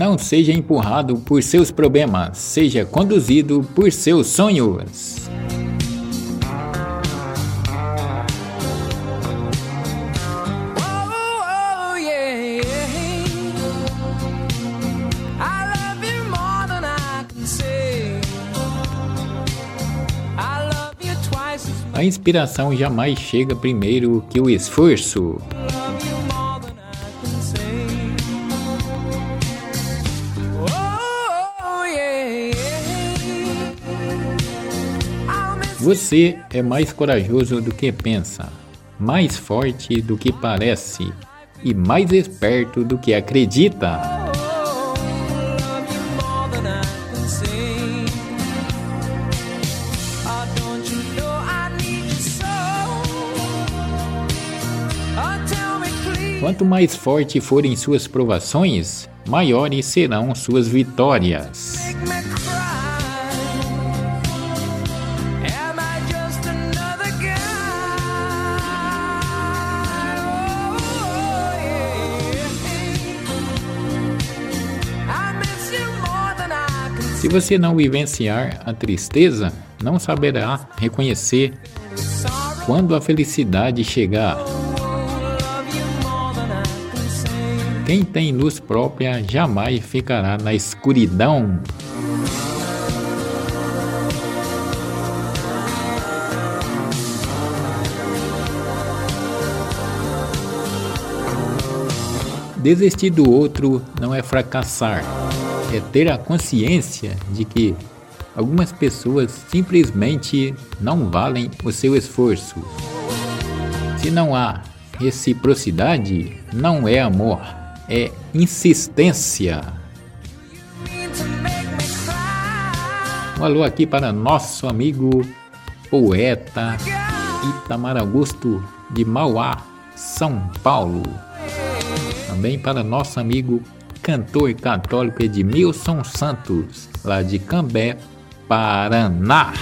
Não seja empurrado por seus problemas, seja conduzido por seus sonhos. A inspiração jamais chega primeiro que o esforço. Você é mais corajoso do que pensa, mais forte do que parece e mais esperto do que acredita. Quanto mais forte forem suas provações, maiores serão suas vitórias. Se você não vivenciar a tristeza, não saberá reconhecer quando a felicidade chegar. Quem tem luz própria jamais ficará na escuridão. Desistir do outro não é fracassar, é ter a consciência de que algumas pessoas simplesmente não valem o seu esforço. Se não há reciprocidade, não é amor é insistência. Um alô aqui para nosso amigo poeta Itamar Augusto de Mauá, São Paulo. Também para nosso amigo cantor católico Edmilson Santos, lá de Cambé, Paraná.